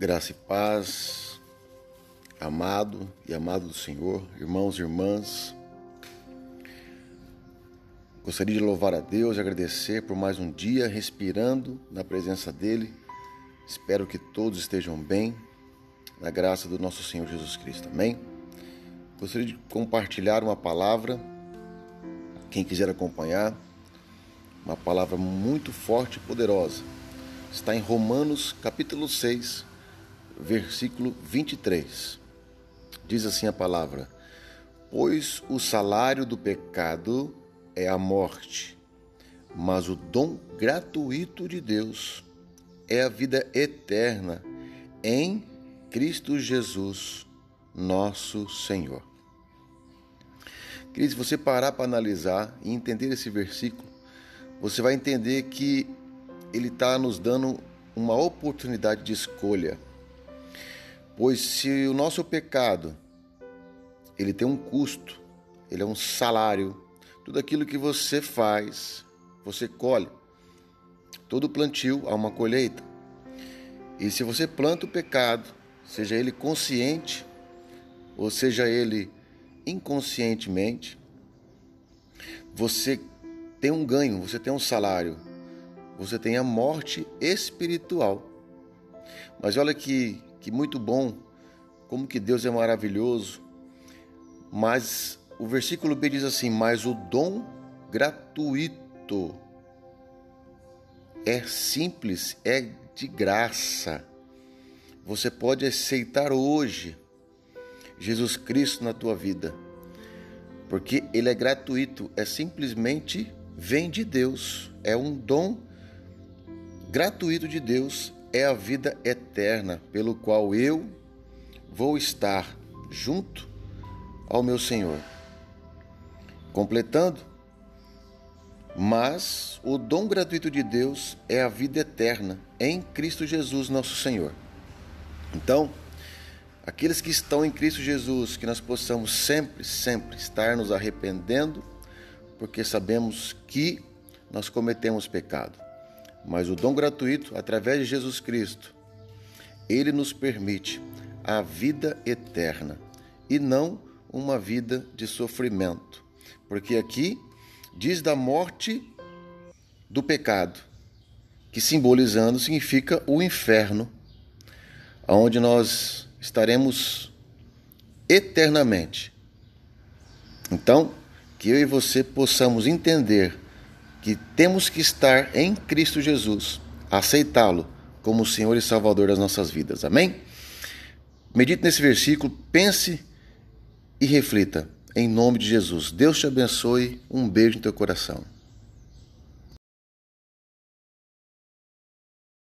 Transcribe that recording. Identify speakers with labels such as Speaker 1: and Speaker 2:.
Speaker 1: Graça e paz, amado e amado do Senhor, irmãos e irmãs. Gostaria de louvar a Deus e agradecer por mais um dia respirando na presença dEle. Espero que todos estejam bem, na graça do nosso Senhor Jesus Cristo. Amém? Gostaria de compartilhar uma palavra, quem quiser acompanhar, uma palavra muito forte e poderosa. Está em Romanos capítulo 6, versículo 23. Diz assim a palavra: Pois o salário do pecado é a morte, mas o dom gratuito de Deus é a vida eterna em Cristo Jesus, nosso Senhor. Queridos, se você parar para analisar e entender esse versículo, você vai entender que ele está nos dando uma oportunidade de escolha Pois se o nosso pecado ele tem um custo, ele é um salário, tudo aquilo que você faz, você colhe. Todo plantio há uma colheita. E se você planta o pecado, seja ele consciente ou seja ele inconscientemente, você tem um ganho, você tem um salário, você tem a morte espiritual. Mas olha que que muito bom, como que Deus é maravilhoso. Mas o versículo B diz assim: Mas o dom gratuito é simples, é de graça. Você pode aceitar hoje Jesus Cristo na tua vida, porque ele é gratuito, é simplesmente vem de Deus, é um dom gratuito de Deus é a vida eterna, pelo qual eu vou estar junto ao meu Senhor. Completando, mas o dom gratuito de Deus é a vida eterna em Cristo Jesus, nosso Senhor. Então, aqueles que estão em Cristo Jesus, que nós possamos sempre, sempre estar nos arrependendo, porque sabemos que nós cometemos pecado mas o dom gratuito, através de Jesus Cristo, ele nos permite a vida eterna e não uma vida de sofrimento. Porque aqui diz da morte do pecado, que simbolizando significa o inferno, onde nós estaremos eternamente. Então, que eu e você possamos entender que temos que estar em Cristo Jesus, aceitá-lo como Senhor e Salvador das nossas vidas. Amém? Medite nesse versículo, pense e reflita. Em nome de Jesus. Deus te abençoe. Um beijo no teu coração.